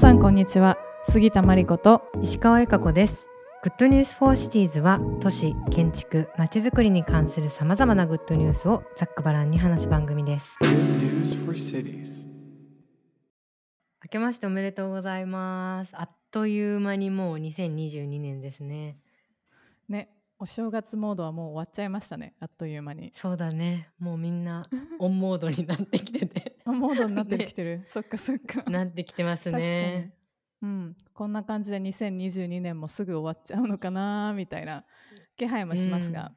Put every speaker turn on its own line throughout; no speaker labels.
さんこんにちは。杉田真理子と
石川由佳子です。 G ood News for Cities は都市建築まちづくりに関するさまざまなグッドニュースをざっくばらんに話す番組です。明けましておめでとうございます。あっという間にもう2022年ですね。
ねお正月モードはもう終わっちゃいましたね。あっという間に。
そうだね。もうみんなオンモードになってきてて
モードになってきてる、ね、そっかそっか。
なってきてますね。
うん、こんな感じで2022年もすぐ終わっちゃうのかなみたいな。気配もしますが、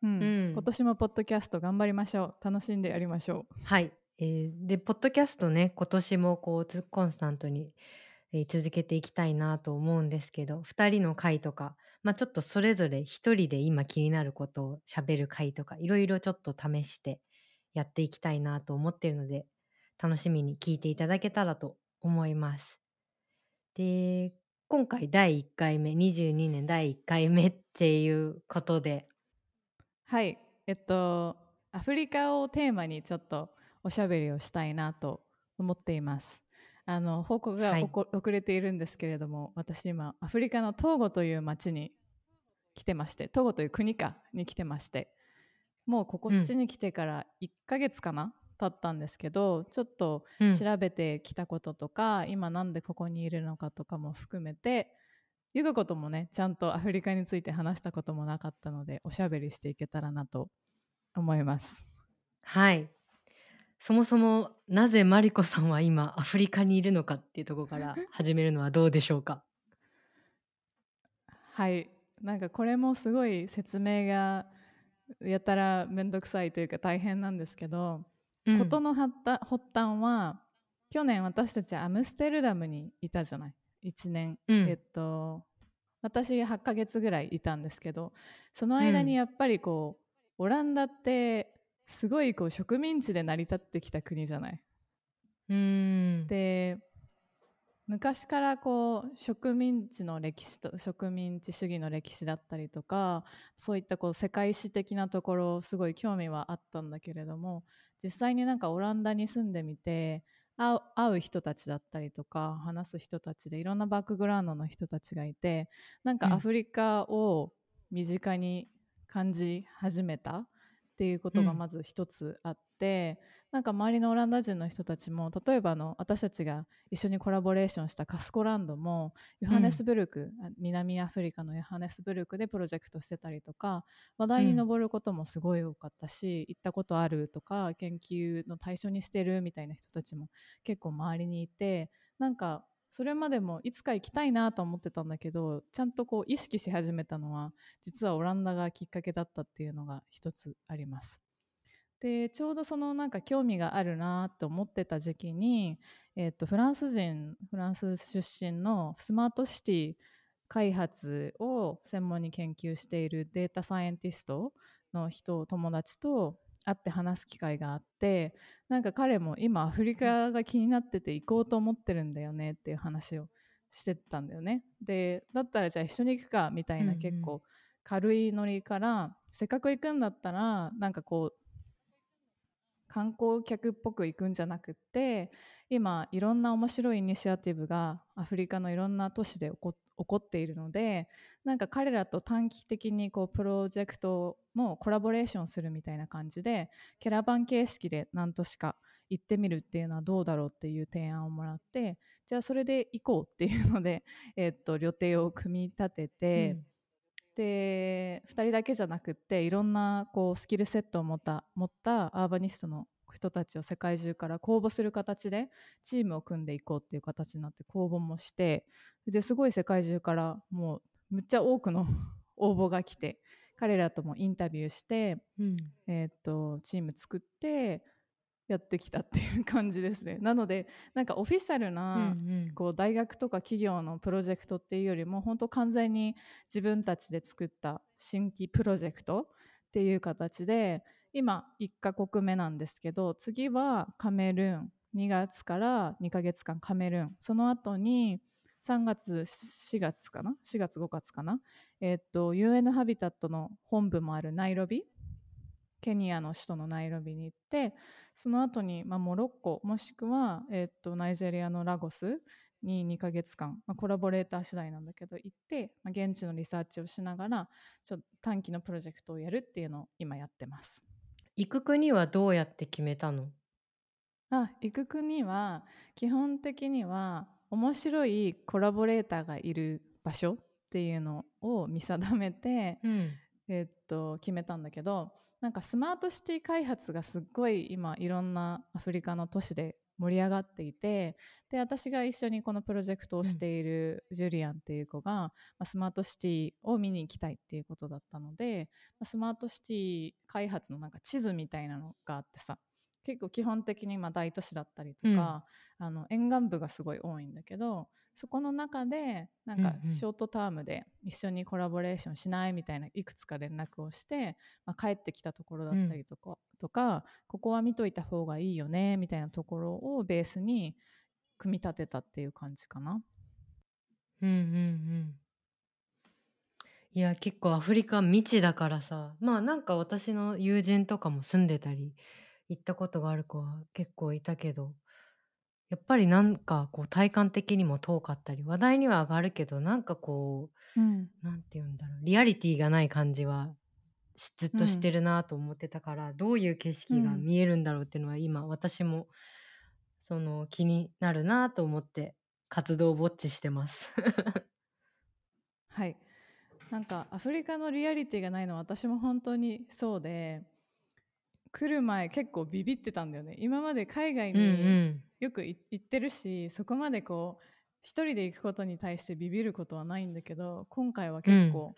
うん、うん、今年もポッドキャスト頑張りましょう。楽しんでやりましょう。
はい、えー、でポッドキャストね今年もこうコンスタントに、えー、続けていきたいなと思うんですけど2人の回とかまあ、ちょっとそれぞれ一人で今気になることをしゃべる回とかいろいろちょっと試してやっていきたいなと思っているので楽しみに聞いていただけたらと思います。で今回第1回目22年第1回目っていうことで
はいえっとアフリカをテーマにちょっとおしゃべりをしたいなと思っています。あの報告が、はい、遅れているんですけれども私今アフリカのトーゴという町に来てましてトーゴという国かに来てましてもうここっちに来てから1ヶ月かな、うん、経ったんですけどちょっと調べてきたこととか、うん、今なんでここにいるのかとかも含めてゆくこともねちゃんと アフリカについて話したこともなかったのでおしゃべりしていけたらなと思います。
はい。そもそもなぜマリコさんは今アフリカにいるのかっていうところから 始めるのはどうでしょうか？
はい。なんかこれもすごい説明がやたら面倒くさいというか大変なんですけど、うん、事の発端は去年私たちアムステルダムにいたじゃない？1年、うん、えっと私8ヶ月ぐらいいたんですけどその間にやっぱりこう、オランダってすごいこう植民地で成り立ってきた国じゃない？
うん。
で昔からこう植民地の歴史と植民地主義の歴史だったりとかそういったこう世界史的なところすごい興味はあったんだけれども実際になんかオランダに住んでみて会う人たちだったりとか話す人たちでいろんなバックグラウンドの人たちがいてなんかアフリカを身近に感じ始めた。っていうことがまず一つあって、うん、なんか周りのオランダ人の人たちも例えばの私たちが一緒にコラボレーションしたカスコランドもヨハネスブルク、うん、南アフリカのヨハネスブルクでプロジェクトしてたりとか話題に上ることもすごい多かったし、うん、行ったことあるとか研究の対象にしてるみたいな人たちも結構周りにいてなんかそれまでもいつか行きたいなと思ってたんだけどちゃんとこう意識し始めたのは実はオランダがきっかけだったっていうのが一つあります。でちょうどそのなんか興味があるなと思ってた時期に、えー、とフランス人フランス出身のスマートシティ開発を専門に研究しているデータサイエンティストの人友達と会って話す機会があってなんか彼も今アフリカが気になってて行こうと思ってるんだよねっていう話をしてたんだよね。でだったらじゃあ一緒に行くかみたいな結構軽いノリから、うんうん、せっかく行くんだったらなんかこう観光客っぽく行くんじゃなくって今いろんな面白いイニシアティブがアフリカのいろんな都市で起こっているのでなんか彼らと短期的にこうプロジェクトのコラボレーションするみたいな感じでキャラバン形式で何都市か行ってみるっていうのはどうだろうっていう提案をもらってじゃあそれで行こうっていうので、えー、っと旅程を組み立てて、うん、で2人だけじゃなくっていろんなこうスキルセットを持った持ったアーバニストの人たちを世界中から公募する形でチームを組んでいこうっていう形になって公募もしてですごい世界中からもうむっちゃ多くの 応募が来て彼らともインタビューして、うん、えー、っとチーム作ってやってきたっていう感じですね。なのでなんかオフィシャルな、こう大学とか企業のプロジェクトっていうよりも本当完全に自分たちで作った新規プロジェクトっていう形で今1カ国目なんですけど次はカメルーン2月から2ヶ月間カメルーン。その後に3月4月かな？4月5月かな？えっ、と UN ハビタットの本部もあるナイロビケニアの首都のナイロビに行ってその後にまあ、モロッコもしくは、えっ、とナイジェリアのラゴスに2ヶ月間、まあ、コラボレーター次第なんだけど行って、まあ、現地のリサーチをしながらちょっと短期のプロジェクトをやるっていうのを今やってます。
行く国はどうやって決めたの？
あ行く国は基本的には面白いコラボレーターがいる場所っていうのを見定めて、
うん
えっと決めたんだけどなんかスマートシティ開発がすっごい今いろんなアフリカの都市で盛り上がっていてで私が一緒にこのプロジェクトをしているジュリアンっていう子が、まあ、スマートシティを見に行きたいっていうことだったので、まあ、スマートシティ開発のなんか地図みたいなのがあってさ結構基本的にまあ大都市だったりとか、あの沿岸部がすごい多いんだけどそこの中でなんか
うんうん。
ショートタームで一緒にコラボレーションしないみたいないくつか連絡をして、まあ、帰ってきたところだったりとか,、とかここは見といた方がいいよねみたいなところをベースに組み立てたっていう感じかな。
うんうんうん。いや結構アフリカ未知だからさ。まあなんか私の友人とかも住んでたり行ったことがある子は結構いたけどやっぱりなんかこう体感的にも遠かったり話題には上がるけどなんかこ
うん。
うなんて言うんだろうリアリティがない感じはしずっとしてるなと思ってたから、どういう景色が見えるんだろうっていうのは今私もその気になるなと思って活動ぼっちしてます。
はい。なんかアフリカのリアリティがないのは私も本当にそうで来る前結構ビビってたんだよね。今まで海外
うんう
に
ん。
よくい行ってるしそこまでこう一人で行くことに対してビビることはないんだけど今回は結構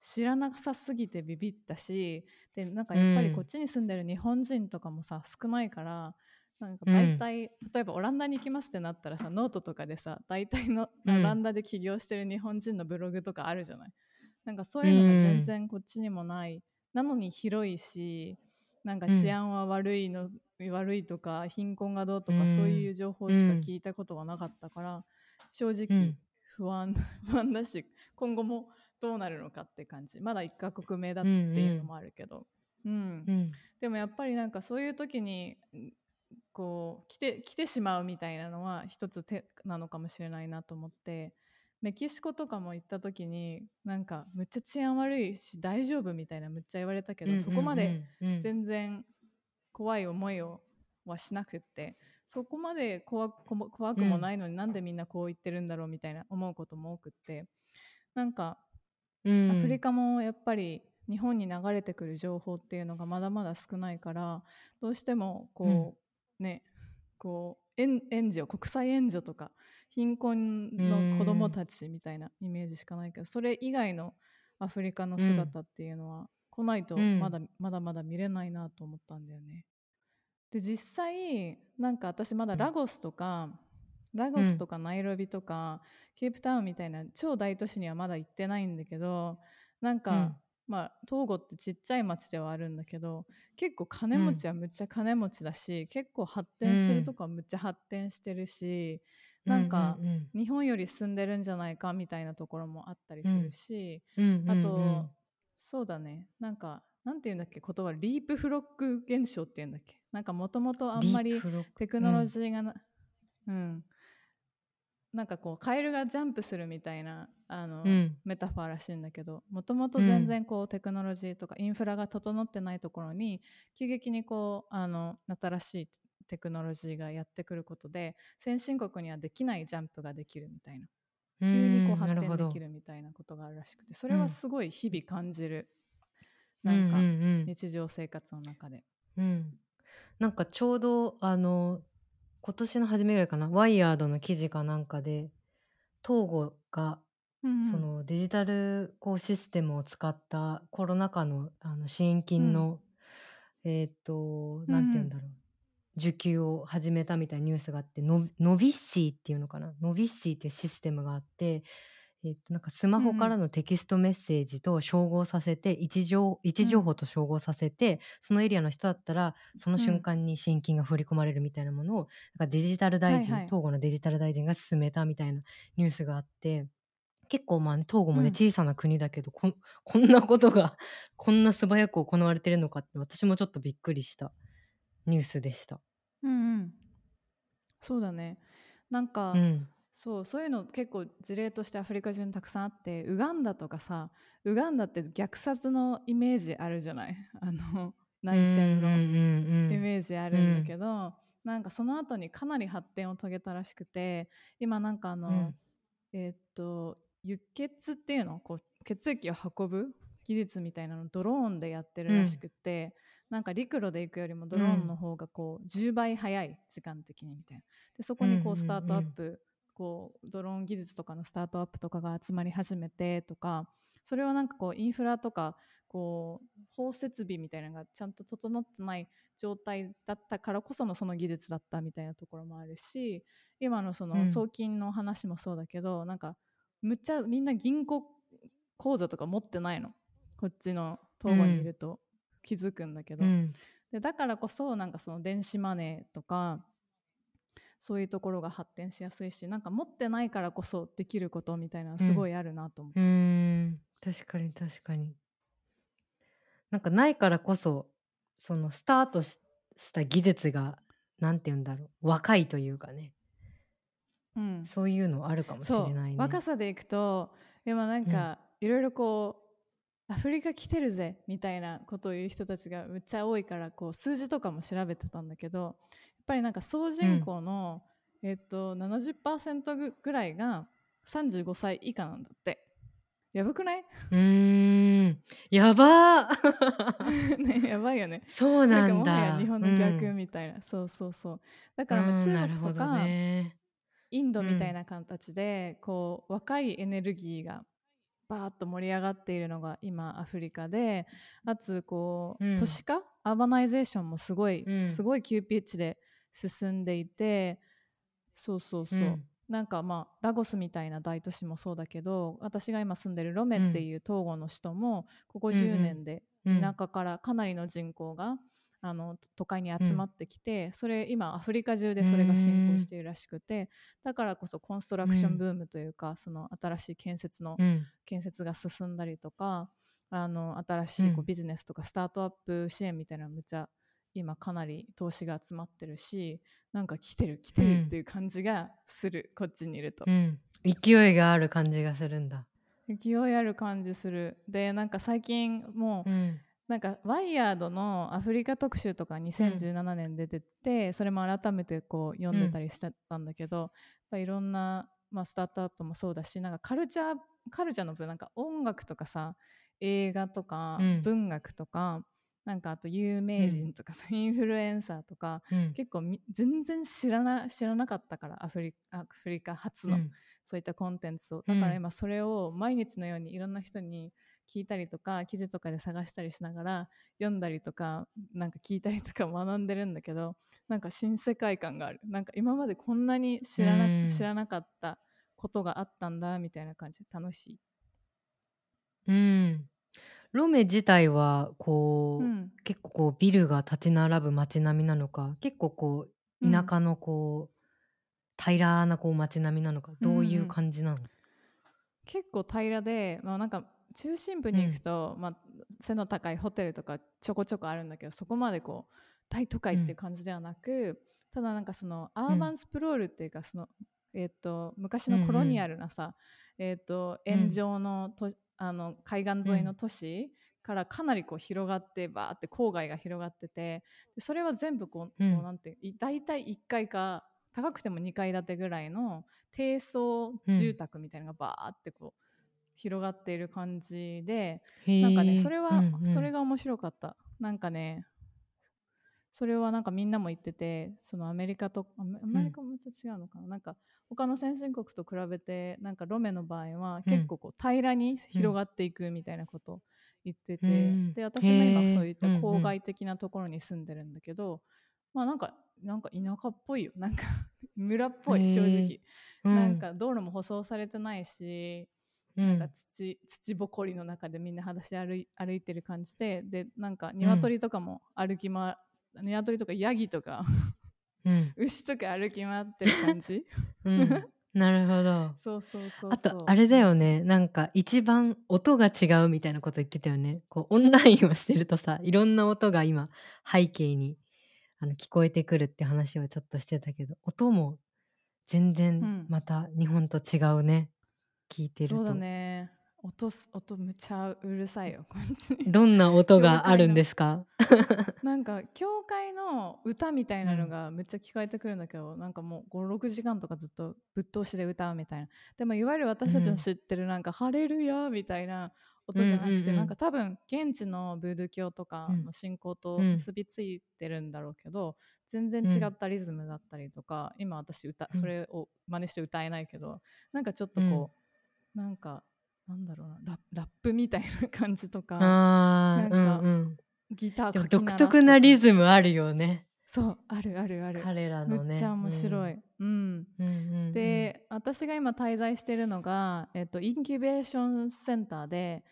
知らなさすぎてビビったし、でなんかやっぱりこっちに住んでる日本人とかもさ少ないからなんか大体、例えばオランダに行きますってなったらさノートとかでさ大体の
うん。
オランダで起業してる日本人のブログとかあるじゃない。なんかそういうのが全然こっちにもない、なのに広いしなんか治安は悪いの、悪いとか貧困がどうとか、
うん。
そういう情報しか聞いたことがなかったから正
う
直
ん
不安、不安だし今後もどうなるのかって感じ。まだ1カ国目だっていうのもあるけど、うん。
うん。
でもやっぱりなんかそういう時にんこう来て来てしまうみたいなのは一つ手なのかもしれないなと思ってメキシコとかも行った時になんかむっちゃ治安悪いし大丈夫みたいなむっちゃ言われたけど、そこまで全然怖い思いをはしなくってそこまで怖く怖怖くもないのになんでみんなこう言ってるんだろうみたいな思うことも多くってなんか
うん。
アフリカもやっぱり日本に流れてくる情報っていうのがまだまだ少ないからどうしてもこう、ねこう援援助国際援助とか貧困の子どもたちみたいなイメージしかないけどそれ以外のアフリカの姿っていうのは来ないと
うん。
まだ、まだまだ見れないなと思ったんだよね。で実際なんか私まだラゴスとか、ラゴスとかナイロビとか、ケープタウンみたいな超大都市にはまだ行ってないんだけどなんか、
うん
まあトーゴってちっちゃい町ではあるんだけど結構金持ちはむっちゃ金持ちだし、結構発展してるとこはむっちゃ発展してるし、なんか
うんうん
日本より進んでるんじゃないかみたいなところもあったりするし、
うん。うん
あと、
うん
そうだね。なんかなんて言うんだっけ言葉リープフロック現象って言うんだっけ。なんかもともとあんまりテクノロジーがな、うんなんかこうカエルがジャンプするみたいなあの、
うん。
メタファーらしいんだけどもともと全然こうテクノロジーとかインフラが整ってないところに急激にこうあの新しいテクノロジーがやってくることで先進国にはできないジャンプができるみたいな。急にこう発展できるみたいなことがあるらしくてそれはすごい日々感じる、
うん
なんか
うん。うん
日常生活の中で。
うん、なんかちょうどあの今年の初めぐらいかなワイヤードの記事かなんかでトーゴが
うんうん。
そのデジタルこうシステムを使ったコロナ禍のあの支援金の、えっ、となんて言うんだろう、受給を始めたみたいなニュースがあってノノビッシーっていうのかなノビッシーっていうシステムがあって、えっとなんかスマホからのテキストメッセージと照合させて位置情位置情報と照合させて、そのエリアの人だったらその瞬間に新金が振り込まれるみたいなものを、なんかデジタル大臣、
はいはい。
東郷のデジタル大臣が進めたみたいなニュースがあって結構まあ、ね、東郷もね、
うん。
小さな国だけどこん こんなことがこんな素早く行われてるのかって私もちょっとびっくりしたニュースでした。
うんうん。そうだね。なんか、
うん
そうそういうの結構事例としてアフリカ中にたくさんあってウガンダとかさウガンダって虐殺のイメージあるじゃない？あの内戦のイメージあるんだけど、なんかその後にかなり発展を遂げたらしくて今なんかあの、
うん。
えーっと輸血っていうの？こう血液を運ぶ技術みたいなのをドローンでやってるらしくて、なんか陸路で行くよりもドローンの方がこう10倍早い時間的にみたいな。でそこにこうスタートアップ、こうドローン技術とかのスタートアップとかが集まり始めてとかそれはなんかこうインフラとかこう法設備みたいなのがちゃんと整ってない状態だったからこそのその技術だったみたいなところもあるし今のその送金の話もそうだけど、うん、なんかむっちゃみんな銀行口座とか持ってないの？こっちの東郷にいると。気づくんだけど、うん、でだからこそなんかその電子マネーとかそういうところが発展しやすいしなんか持ってないからこそできることみたいなのすごいあるなと思って、
うん、確かに確かに。なんかないからこそそのスタートした技術が何て言うんだろう若いというかね、うん、そういうのあるかもしれないね。
若さでいくとでもなんか、いろいろこうアフリカ来てるぜみたいなことを言う人たちがめっちゃ多いからこう数字とかも調べてたんだけどぱりなんか総人口の、うん、えっと70%ぐらいが35歳以下なんだって。やばくない？
うん。やば。
ねやばいよね。
そうなんだ。もは
や日本の逆みたいな、うん、そうそうそう。だからもう中国とか、ね、インドみたいな形で、うん、こう若いエネルギーがバーッと盛り上がっているのが今アフリカであつこう、うん、都市化？アーバナイゼーションもすごい、すごい急ピッチで進んでいてそうそうそう、なんかまあラゴスみたいな大都市もそうだけど私が今住んでるロメっていう東郷の首都もここ10年で田舎からかなりの人口があの都会に集まってきて、うん、それ今アフリカ中でそれが進行しているらしくてだからこそコンストラクションブームというか、うん、その新しい建設の、うん、建設が進んだりとかあの新しいこうビジネスとかスタートアップ支援みたいなのめっちゃ今かなり投資が集まってるしなんか来てる来てるっていう感じがする、こっちにいると、
うん、勢いがある感じがするんだ。
勢いある感じする。でなんか最近もう、うん、なんかワイヤードのアフリカ特集とか2017年出てて、うん、それも改めてこう読んでたりしてたんだけど、やっぱいろんな、まあ、スタートアップもそうだしなんかカルチャーカルチャーの分なんか音楽とかさ映画とか文学とか、なんかあと有名人とかさ、うん、インフルエンサーとか、うん、結構全然知らな知らなかったからアフリアフリカ初の、うん、そういったコンテンツを。だから今それを毎日のようにいろんな人に聞いたりとか記事とかで探したりしながら読んだりとかなんか聞いたりとか学んでるんだけどなんか新世界観がある。なんか今までこんなに知らな,、知らなかったことがあったんだみたいな感じ。で楽しい。
うんロメ自体はこう、うん。結構こうビルが立ち並ぶ街並みなのか、結構こう田舎のこう、平らなこう街並みなのか、どういう感じなの？
結構平らで、まあ、なんか中心部に行くと、まあ、背の高いホテルとかちょこちょこあるんだけど、そこまでこう大都会っていう感じではなく、ただなんかそのアーバンスプロールっていうか、その、えっと、昔のコロニアルなさ、えっと、円状のとあの海岸沿いの都市からかなりこう広がってバーって郊外が広がっててでそれは全部こう,、うん、こうなんて大体1階か高くても2階建てぐらいの低層住宅みたいなのがバーってこう広がっている感じで、うん、なんかねそれは、それが面白かった。なんかねそれはなんかみんなも言っててそのアメリカとアメリカもまた違うのかな、うん、なんか他の先進国と比べてなんかロメの場合は結構こう平らに広がっていくみたいなことを言ってて、うん、で私も今そういった郊外的なところに住んでるんだけど、まあなんかなんか田舎っぽいよ。なんか村っぽい正直、うん、なんか道路も舗装されてないし、なんか土土ぼこりの中でみんな裸足歩い歩いてる感じででなんか鶏とかも歩きま、うん、鶏とかヤギとかうん、牛とか歩き回ってる感じ、
うん、なるほど。
そうそうそう
あとあれだよね。なんか一番音が違うみたいなこと言ってたよね。こうオンラインをしてるとさ いろんな音が今背景にあの聞こえてくるって話をちょっとしてたけど音も全
う
然
ん。
また日本と違うね。聞いてると。
そうだね音す音むちゃうるさいよこっち。に
どんな音
教
があるんですか？
なんか教会の歌みたいなの
うん。
がめっちゃ聞こえてくるんだけど、なんかもう56時間とかずっとぶっ通しで歌うみたいな。でもいわゆる私たちの知ってるなんか「ハレルヤ」みたいな音じゃなくて、
うんうんうん。
なんか多分現地のブードゥー教とかの信仰と
うん。
結びついてるんだろうけど、全然違ったリズムだったりとか、今私歌
うん。
それを真似して歌えないけどなんかちょっとこう、なんかなんだろうなララップみたいな感じとかなんか
うんうん。
ギターとか。
特なリズムあるよね。
そうあるあるある。
彼らのね。
めっちゃ面白い、
うん。うん。
で私が今滞在しているのが、えっと、インキュベーションセンターで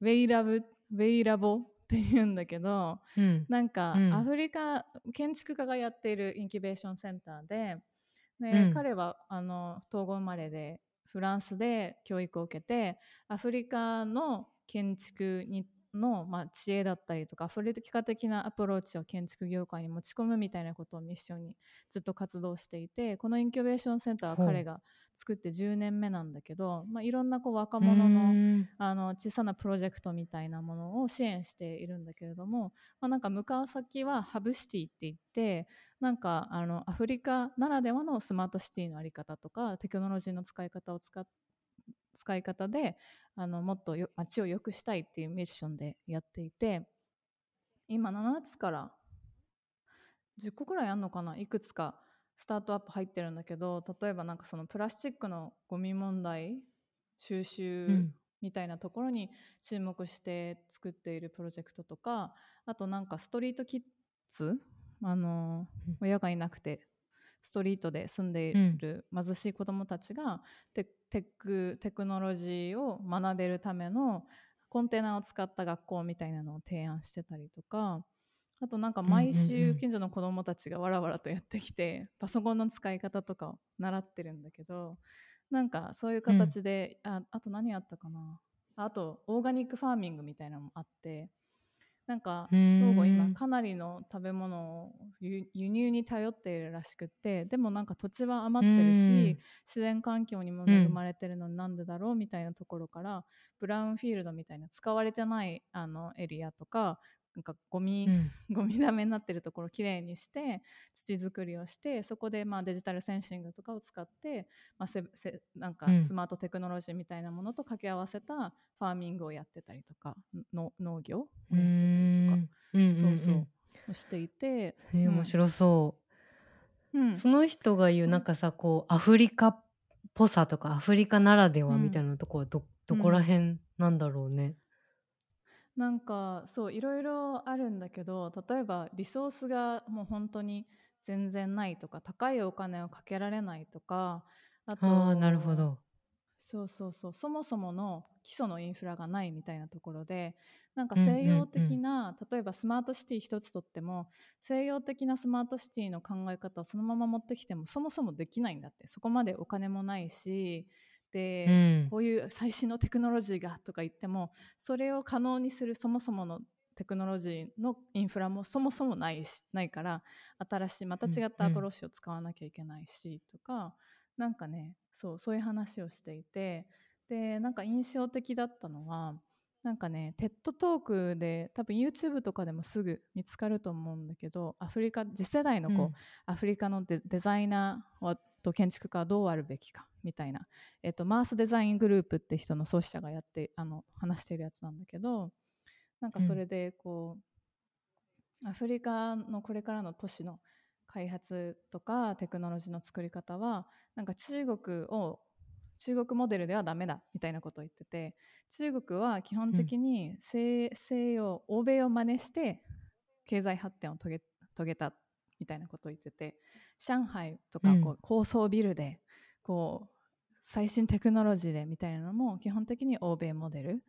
ウェイラブウェイラボっていうんだけど
うん。
なんか、
うん。
アフリカ建築家がやっているインキュベーションセンターで、で
うん。
彼はあの統合生まれでフランスで教育を受けてアフリカの建築にの、まあ、知恵だったりとかアフリカ的なアプローチを建築業界に持ち込むみたいなことをミッションにずっと活動していてこのインキュベーションセンターは彼が作って10年目なんだけど、まあ、いろんなこう若
う
者のあの小さなプロジェクトみたいなものを支援しているんだけれども、まあ、なんか向かう先はハブシティって言ってなんかあのアフリカならではのスマートシティのあり方とかテクノロジーの使い方を使っ使い方であのもっとよ街を良くしたいっていうミッションでやっていて今7つから10個くらいあるのかな？いくつかスタートアップ入ってるんだけど例えばなんかそのプラスチックのゴミ問題収
う
集
ん。
みたいなところに注目して作っているプロジェクトとかあとなんかストリートキッズあの
うん。
親がいなくてストリートで住んでいる貧しい子どもたちがテテックテクノロジーを学べるためのコンテナを使った学校みたいなのを提案してたりとかあとなんか毎
うんうんうん。
週近所の子どもたちがわらわらとやってきて パソコンの使い方とかを習ってるんだけどなんかそういう形で、ああと何あったかな？あとオーガニックファーミングみたいなのもあってなんか
うーん。
トーゴ今かなりの食べ物を輸輸入に頼っているらしくってでもなんか土地は余ってる
うん。
し自然環境にも恵まれてるのになんでだろうみたいなところからブラウンフィールドみたいな使われてないあのエリアとかなんかゴミ、
うん。
ゴミダメになってるところをきれいにして土作りをしてそこでまあデジタルセンシングとかを使って、まあ、せせなんか
うん。
スマートテクノロジーみたいなものと掛け合わせたファーミングをやってたりとかの農業を
う
やってたりとか
うんん
そうそうをしていて、
え面白そう。う。
ん。
その人が言うなんかさこうアフリカっぽさとかアフリカならではみたいなとこはどどこら辺なんだろうね。
なんかそういろいろあるんだけど例えばリソースがもう本当に全然ないとか高いお金をかけられないとかあと
ああなるほど。
そうそうそうそもそもの基礎のインフラがないみたいなところでなんか西洋的な、例えばスマートシティ一つとっても西洋的なスマートシティの考え方をそのまま持ってきてもそもそもできないんだってそこまでお金もないしで、
うん。
こういう最新のテクノロジーがとか言ってもそれを可能にするそもそものテクノロジーのインフラもそもそもないしないから新しいまた違ったアプローチを使わなきゃいけないしとか、なんかねそうそういう話をしていてでなんか印象的だったのはなんかね TED トークで多分 YouTube とかでもすぐ見つかると思うんだけどアフリカ次世代のこう、
うん
アフリカのデデザイナーはと建築家はどうあるべきかみたいな、えっと、マースデザイングループって人の創始者がやってあの話してるやつなんだけどなんかそれでこう、アフリカのこれからの都市の開発とかテクノロジーの作り方はなんか中国を中国モデルではダメだみたいなことを言ってて中国は基本的に西,、西洋欧米を真似して経済発展を遂げ遂げたみたいなことを言ってて上海とかこ
う
う高層ビルでこう最新テクノロジーでみたいなのも基本的に欧米モデル。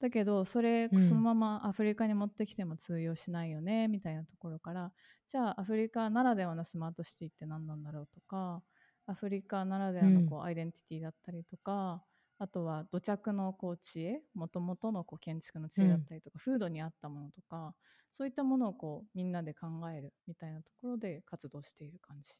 だけどそれ
うん。
そのままアフリカに持ってきても通用しないよねみたいなところからじゃあアフリカならではのスマートシティって何なんだろうとかアフリカならではのこうアイデンティティだったりとか、あとは土着のこう知恵もともとのこう建築の知恵だったりとか、風土に合ったものとかそういったものをこうみんなで考えるみたいなところで活動している感じ。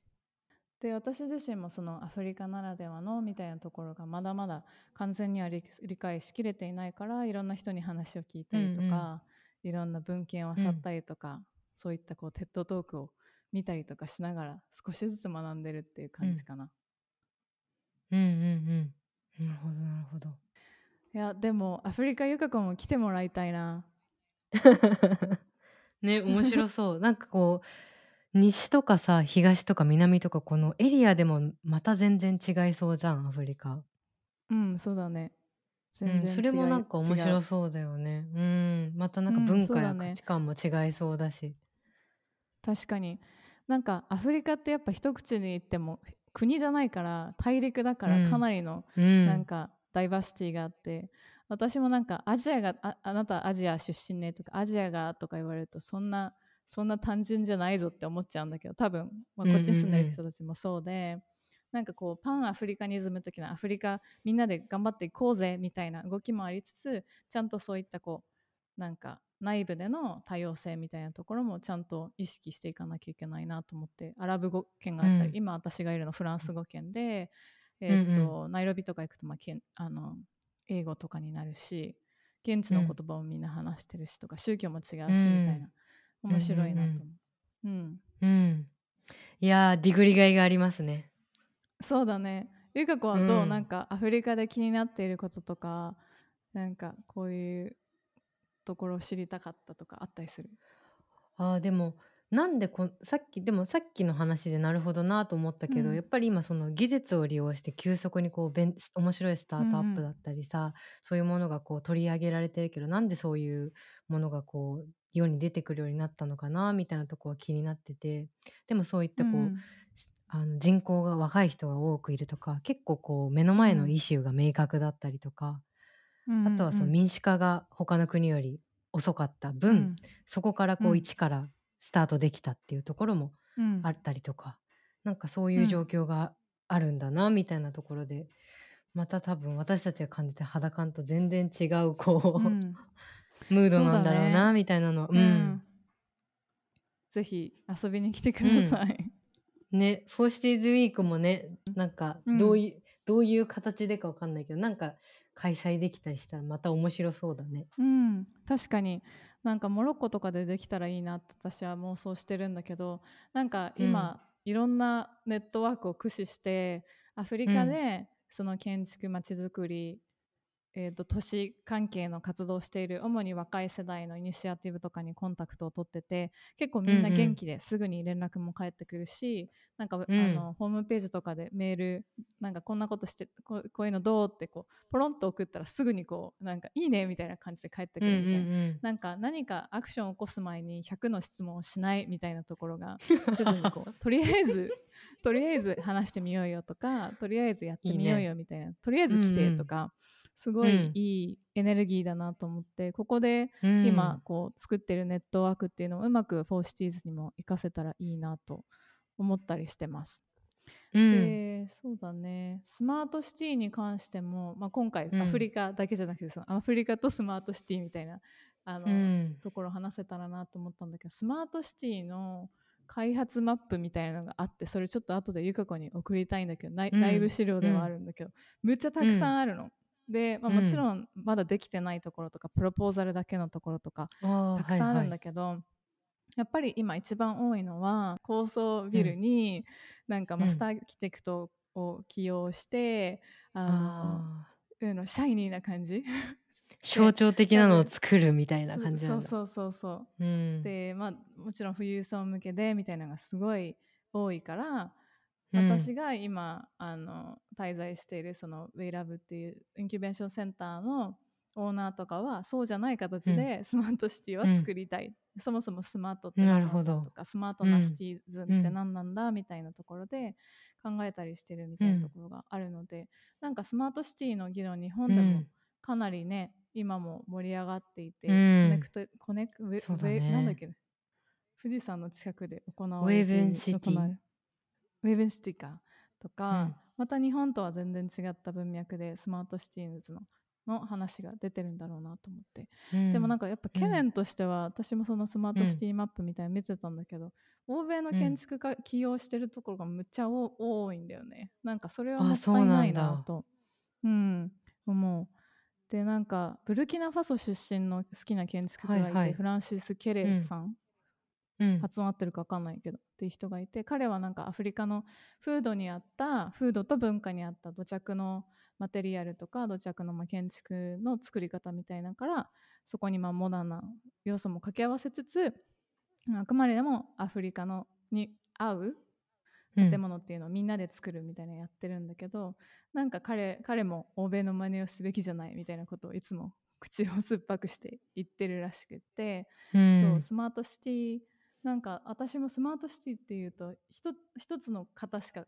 で私自身もそのアフリカならではのみたいなところがまだまだ完全には理理解しきれていないからいろんな人に話を聞いたりとか、いろんな文献を漁ったりとか、そういったこうテッドトークを見たりとかしながら少しずつ学んでるっていう感じかな。
うんうんうんなるほどなるほど。
いやでもアフリカゆか子も来てもらいたいな。
ね面白そう。なんかこう西とかさ東とか南とかこのエリアでもまた全然違いそうじゃんアフリカ。
うんそうだね。
うん、
全然
それもなんか面白そうだよね。うん、またなんか
うん
文化や価値観も違いそうだし。
確かになんかアフリカってやっぱ一口に言っても国じゃないから大陸だから
うん。
かなりの
うん、
なんかダイバーシティがあって、私もなんかアジアがああなたアジア出身ねとかアジアがとか言われるとそんなそんな単純じゃないぞって思っちゃうんだけど多分、まあ、こっちに住んでる人たちもそうで、なんかこうパンアフリカニズム的なアフリカみんなで頑張っていこうぜみたいな動きもありつつちゃんとそういったこうなんか内部での多様性みたいなところもちゃんと意識していかなきゃいけないなと思ってアラブ語圏があったり、
うん。
今私がいるのフランス語圏で、えーっと
うん。
ナイロビとか行くと、まあ、けんあの英語とかになるし現地の言葉をみんな話してるしとか、宗教も違うしみたいな。面白いなと思う。うん。
うん。いやーディグリがいがありますね。
そうだね。ゆか子はどう、
うん
なん。かアフリカで気になっていることとかなんかこういうところを知りたかったとかあったりする？
あーでもなんでこさっきでもさっきの話でなるほどなと思ったけど、
うん。
やっぱり今その技術を利用して急速にこうべん面白いスタートアップだったりさ、そういうものがこう取り上げられてるけどなんでそういうものがこう世に出てくるようになったのかなみたいなとこは気になっててでもそういったこう、
うん。
あの人口が若い人が多くいるとか結構こう目の前のイシューが明確だったりとか、
うん
あとはその
うん
民主化が他の国より遅かった分、
うん。
そこからこ
う
うん。一からスタートできたっていうところも
うん。
あったりとか、なんかそういう状
うん。
況があるんだなみたいなところで、また多分私たちが感じて肌感と全然違うこう、
うん。
ムードなんだろうなみたいなの。う
うん。んぜひ遊びに来てください。
ねフォーシティーズウィークもねなんか
うん
どういう、どういう形でかわかんないけどなんか開催できたりしたらまた面白そうだね。
うん、確かに。なんかモロッコとかでできたらいいなって私は妄想してるんだけどなんか今、いろんなネットワークを駆使してアフリカでその建築まちづくり、えー、と都市関係の活動をしている主に若い世代のイニシアティブとかにコンタクトを取ってて結構みんな
うんうん
元気ですぐに連絡も返ってくるし、なんか、
うん
あのホームページとかでメールなんかこんなことしてこういうのどうってこうポロンと送ったらすぐにこうなんかいいねみたいな感じで返ってく
うんう
るみたいな。
んうん
なんか何かアクションを起こす前に100の質問をしないみたいなところが せずにこうとりあえずとりあえず話してみようよとかとりあえずやってみようよみたいなとりあえず来てとか、すごいいいエネルギーだなと思ってここで
うん。
今こう作ってるネットワークっていうのをうまく for Cities にも活かせたらいいなと思ったりしてます。
うん。
でそうだね。スマートシティに関しても、まあ、今回
うん。
アフリカだけじゃなくてそのアフリカとスマートシティみたいなあの、
うん。
ところ話せたらなと思ったんだけどスマートシティの開発マップみたいなのがあってそれちょっと後でゆか子に送りたいんだけど、内部資料ではあるんだけど、むっちゃたくさんあるの。で、まあ、
うん。
もちろんまだできてないところとかプロポーザルだけのところとかたくさんあるんだ
はい
けど、やっぱり今一番多いのは高層ビルになんかマスターアーキテクトを起用して、あ
はい
の
あー
あのシャイニーな感じ
象徴的なのを作るみたいな感じなんだ。
そうそうそう。そう
うん。
でまあもちろん富裕層向けでみたいなのがすごい多いから、
うん
私が今あの滞在しているそのウェイラブっていうインキュベーションセンターのオーナーとかはそうじゃない形でスマートシティは作りたい、そもそもスマートって何なんだ
なるほど。
とかスマートなシティズンって何なんだみたいなところで考えたりしてるみたいなところがあるので、なんかスマートシティの議論日本でも
うん。
かなりね今も盛り上がっていて、
うん。
コネクトコネクウェ
ね
ウェなんだっけ富士山の近くで行われているウー
ブンシティ
ウーブンシティかとか、
うん。
また日本とは全然違った文脈で smart cities のの話が出てるんだろうなと思って、
うん。
でもなんかやっぱ懸
うん。
念としては、私もそのスマートシティマップみたいなの見てたんだけど、欧米の建築家起用してるところがむっちゃお多いんだよね。なんかそれは
あ
もったいない
な
とうん思う。でなんかブルキナファソ出身の好きな建築家がいて、
はいはい。
フランシス・ケレさん、
うん。
発音合ってるか分かんないけどっていう人がいて彼はなんかアフリカの風土にあった風土と文化にあった土着のマテリアルとか土着のまあ建築の作り方みたいなからそこにまあモダンな要素も掛け合わせつつあくまでもアフリカのに合う
うん。
建物っていうのをみんなで作るみたいなのやってるんだけど、なんか彼彼も欧米の真似をすべきじゃないみたいなことをいつも口を酸っぱくして言ってるらしくって、
うん。
そうスマートシティなんか私もスマートシティっていうと一一つの型しか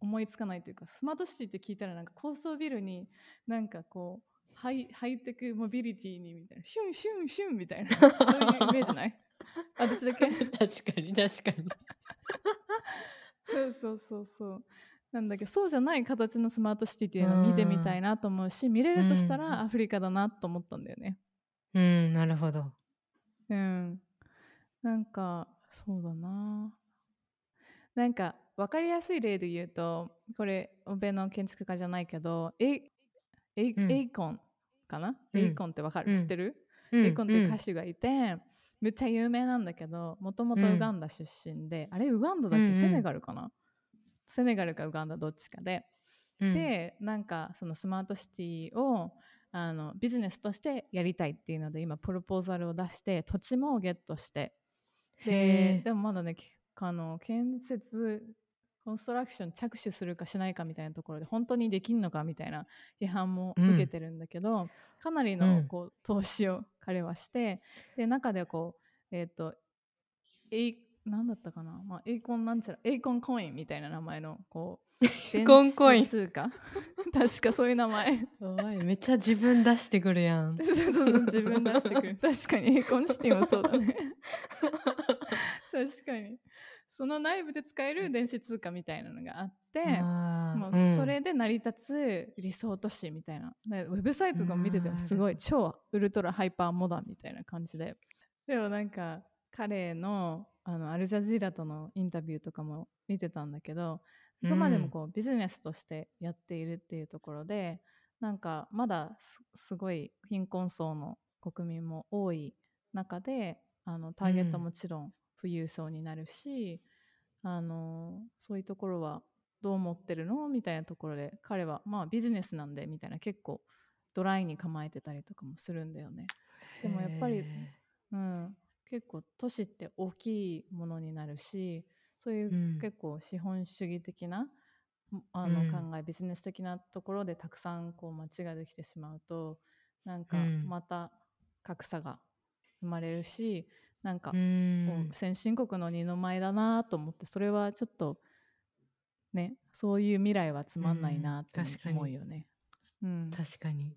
思いつかないというかスマートシティって聞いたらなんか高層ビルになんかこうハイハイテクモビリティにみたいなシュンシュンシュンみたいなそういうイメージない？私だけ？
確かに確かに。
そうそうそうそう。なんだけどそうじゃない形のスマートシティっていうのを見てみたいなと思うし見れるとした
うん
らアフリカだなと思ったんだよね。
うんなるほど。
うんなんかそうだな。なんか分かりやすい例で言うとこれ欧米の建築家じゃないけどエイエイ,、
うん。
エイコンかな、
うん。
エイコンってわかる、
うん。
知ってる、
うん
エイコンっていう歌手がいて、めっちゃ有名なんだけどもともと
うん。
ウガンダ出身で、あれウガンダだっけ、セネガルかな？セネガルかウガンダどっちかで、
うん。
でなんかそのスマートシティをあのビジネスとしてやりたいっていうので今プロポーザルを出して土地もゲットしてででもまだねきあの建設コンストラクション着手するかしないかみたいなところで本当にできんのかみたいな批判も受けてるんだけど、かなり
うん。
のこう投資を彼はしてで中でこうえっ、とエイなんだったかな、まあ、エイコンなんちゃらエイコンコインみたいな名前のこう
エイコンコイン。
電子通貨確かそういう名前。
めっちゃ自分出してくるやん。
そうそうそう自分出してくる。確かにエイコンシティもそうだね。確かに。その内部で使える電子通貨みたいなのがあって
あー
も
うん。
うそれで成り立つ理想都市みたいな、ねウェブサイトとか見ててもすご
ない
超ウルトラハイパーモダンみたいな感じで。でもなんか彼のあのアルジャジーラとのインタビューとかも見てたんだけどあくまでもこうビジネスとしてやっているっていうところでなんかまだすすごい貧困層の国民も多い中であのターゲット
うん。
もちろん富裕層になるし、あのそういうところはどう思ってるの？みたいなところで彼はまあビジネスなんでみたいな結構ドライに構えてたりとかもするんだよね。でもやっぱり
へ
うん、結構都市って大きいものになるしそういう
うん。
結構資本主義的な、もあの
うん。
考えビジネス的なところでたくさんこう街ができてしまうとなんか
うん。
また格差が生まれるしなんか先進国の二の舞だなと思ってそれはちょっとねそういう未来はつまんないなって
うん。確かに。
思うよね。うん、
確かに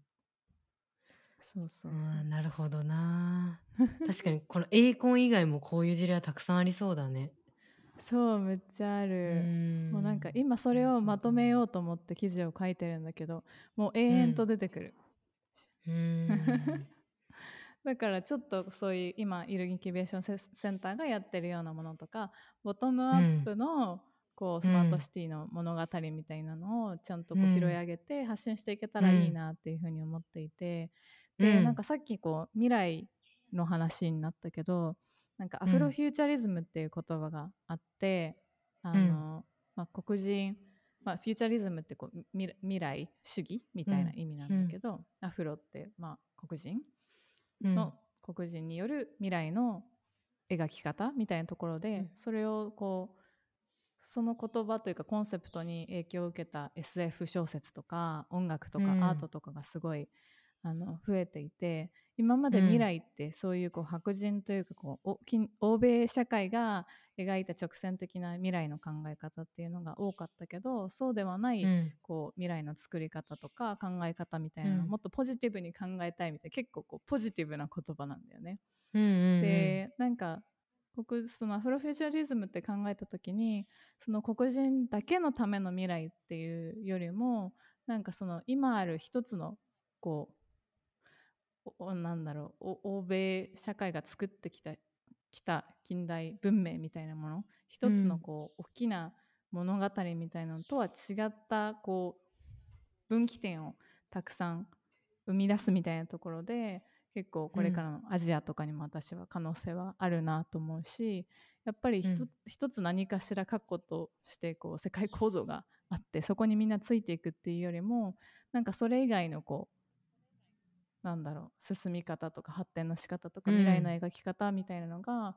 そうそう
なるほどな。確かにこのエイコン以外もこういう事例はたくさんありそうだね。
そうめっちゃある。もうなんか今それをまとめようと思って記事を書いてるんだけどもう永遠と出てくる、
うーん。
だからちょっとそういう今いるインキュベーションセセンターがやってるようなものとかボトムアップのこうスマートシティの物語みたいなのをちゃんとこう
うん。
拾い上げて発信していけたらいいなっていうふうに思っていて、で
うん
なんかさっきこう未来の話になったけどなんかアフロフューチャリズムっていう言葉があって、あのまあ、黒人、まあ、フューチャリズムってこう未未来主義みたいな意味なんだけど、アフロってまあ黒人
うん。
の黒人による未来の描き方みたいなところで、
うん。
それをこうその言葉というかコンセプトに影響を受けた SF 小説とか音楽とか
うん。
アートとかがすごい、あの増えていて今まで未来ってそういうこう白人というかこうお近欧米社会が描いた直線的な未来の考え方っていうのが多かったけどそうではない、
うん。
こう未来の作り方とか考え方みたいなのを
うん。
もっとポジティブに考えたいみたいな結構こうポジティブな言葉なんだよね。
うんうんうん。
でなんか黒そのアフロフューチャリズムって考えた時にその黒人だけのための未来っていうよりもなんかその今ある一つのこうおなんだろうお欧米社会が作ってきたきた近代文明みたいなもの。一つのこう、大きな物語みたいなのとは違ったこう分岐点をたくさん生み出すみたいなところで結構これからのアジアとかにも私は可能性はあるなと思うしやっぱり一つ,、一つ何かしら確固としてこう世界構造があってそこにみんなついていくっていうよりもなんかそれ以外のこうなんだろう進み方とか発展の仕方とか未来の描き方みたいなのが、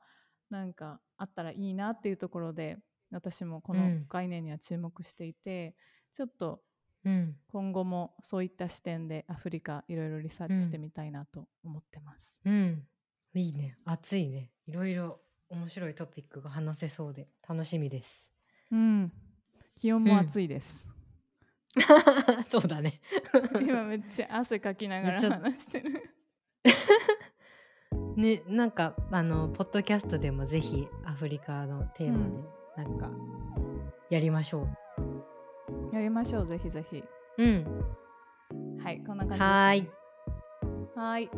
なんかあったらいいなっていうところで私もこの概念には注目していて、ちょっと今後もそういった視点でアフリカいろいろリサーチしてみたいなと思ってます。
うん、いいね。熱いね。いろいろ面白いトピックが話せそうで楽しみです。
うん、気温も暑いです。
そうだね。
今めっちゃ汗かきながら話してる。
ねなんかあのポッドキャストでもぜひアフリカのテーマでなんかやりましょ
う、やりましょうぜひぜひ。
うん。
はいこんな感じです、ね、はい。はい。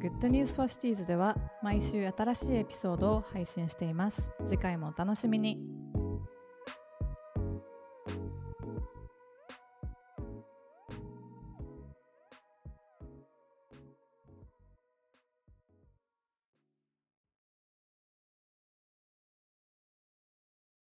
Good News for Cities では毎週新しいエピソードを配信しています。次回もお楽しみに